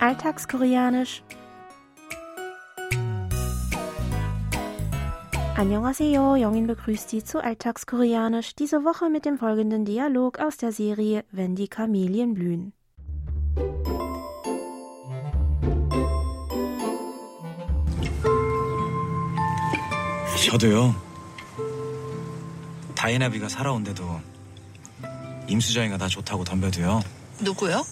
Alltagskoreanisch. Annyeonghaseyo, Jongin begrüßt Sie zu Alltagskoreanisch, diese Woche mit dem folgenden Dialog aus der Serie Wenn die Kamelien blühen. 저도요. 다이나비가 살아온데도 임수정이가 나 좋다고 덤벼도요. 누구요?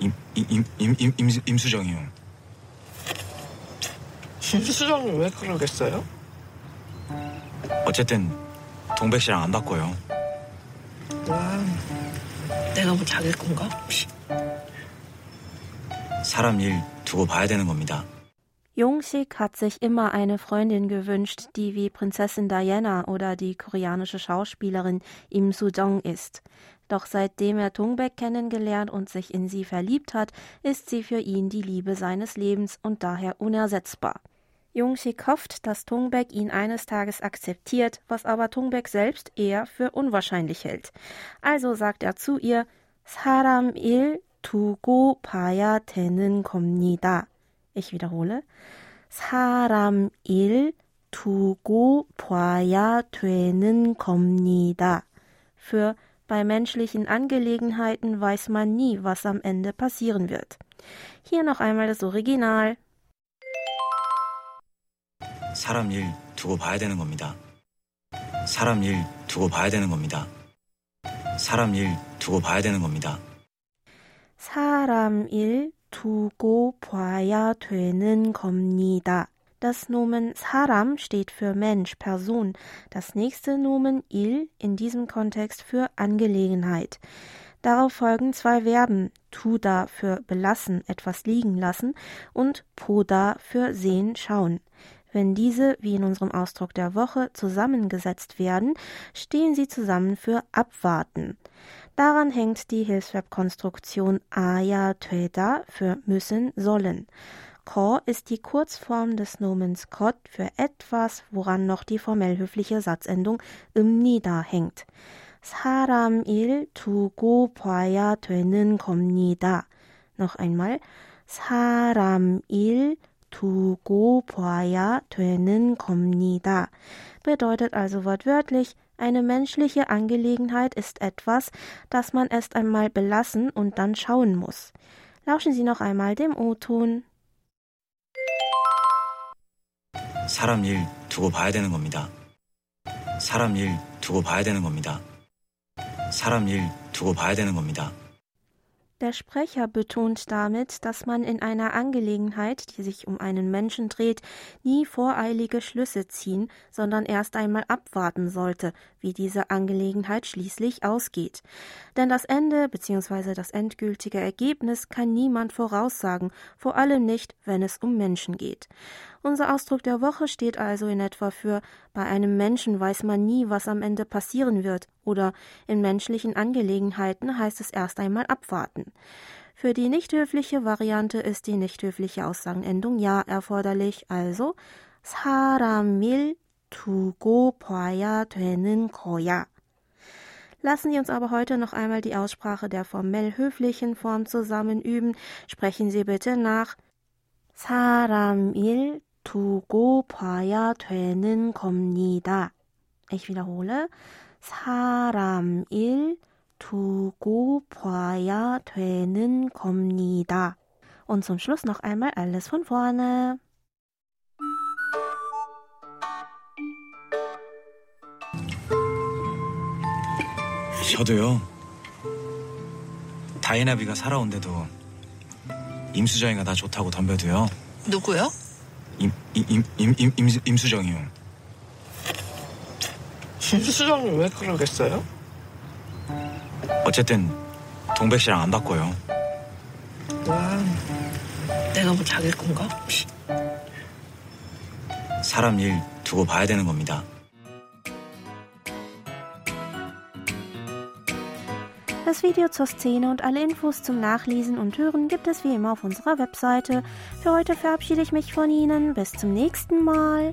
임, 임, 임, 임, 임, 임, 임수정이요. 김수정이 왜 그러겠어요? 어쨌든 동백 씨랑 안 바꿔요. 와, 내가 뭐 자길 건가? 사람 일 두고 봐야 되는 겁니다. Jungshik hat sich immer eine Freundin gewünscht, die wie Prinzessin Diana oder die koreanische Schauspielerin Im Soo-jong ist. Doch seitdem er Tungbek kennengelernt und sich in sie verliebt hat, ist sie für ihn die Liebe seines Lebens und daher unersetzbar. Jungshik hofft, dass Tungbek ihn eines Tages akzeptiert, was aber Tungbek selbst eher für unwahrscheinlich hält. Also sagt er zu ihr, 사람 일 두고 봐야 되는 겁니다. Ich wiederhole. 사람 일 두고 봐야 되는 겁니다. Für bei menschlichen Angelegenheiten weiß man nie, was am Ende passieren wird. Hier noch einmal das Original. 사람 일 두고 봐야 되는 겁니다. 사람 일 두고 봐야 되는 겁니다. 사람 일 두고 봐야 되는 겁니다. 사람 일 두고 봐야 되는 겁니다. Das Nomen Saram steht für Mensch, Person. Das nächste Nomen il in diesem Kontext für Angelegenheit. Darauf folgen zwei Verben. Tuda für belassen, etwas liegen lassen und poda für sehen, schauen. Wenn diese, wie in unserem Ausdruck der Woche, zusammengesetzt werden, stehen sie zusammen für abwarten. Daran hängt die Hilfsverbkonstruktion aya töda für müssen, sollen. Ko ist die Kurzform des Nomens kot für etwas, woran noch die formell höfliche Satzendung imnida hängt. 사람 일 두고 봐야 되는 겁니다. Noch einmal. 사람 일 두고 봐야 되는 겁니다. Bedeutet also wortwörtlich, eine menschliche Angelegenheit ist etwas, das man erst einmal belassen und dann schauen muss. Lauschen Sie noch einmal dem O-Ton. 사람 일 두고 봐야 되는 겁니다. 사람 일 두고 봐야 되는 겁니다. 사람 일 두고 봐야 되는 겁니다. Der Sprecher betont damit, dass man in einer Angelegenheit, die sich um einen Menschen dreht, nie voreilige Schlüsse ziehen, sondern erst einmal abwarten sollte, wie diese Angelegenheit schließlich ausgeht. Denn das Ende bzw. das endgültige Ergebnis kann niemand voraussagen, vor allem nicht, wenn es um Menschen geht. Unser Ausdruck der Woche steht also in etwa für bei einem Menschen weiß man nie, was am Ende passieren wird, oder in menschlichen Angelegenheiten heißt es erst einmal abwarten. Für die nicht höfliche Variante ist die nicht höfliche Aussagenendung ja erforderlich, also 사람일 두고 봐야 되는 거야. Lassen Sie uns aber heute noch einmal die Aussprache der formell höflichen Form zusammen üben. Sprechen Sie bitte nach 사람일 두고 봐야 되는 겁니다. Ich wiederhole. 사람 일 두고 봐야 되는 겁니다. Und zum Schluss noch einmal alles von vorne. 저도요. 다이나비가 살아온데도 임수정이가 나 좋다고 덤벼도요. 누구요? 임, 임, 임, 임, 임, 임, 임수정이요. 김수정이 왜 그러겠어요? 어쨌든 동백 씨랑 안 바꿔요. 와, 내가 뭐 자길 건가? 사람 일 두고 봐야 되는 겁니다. Das Video zur Szene und alle Infos zum Nachlesen und Hören gibt es wie immer auf unserer Webseite. Für heute verabschiede ich mich von Ihnen. Bis zum nächsten Mal.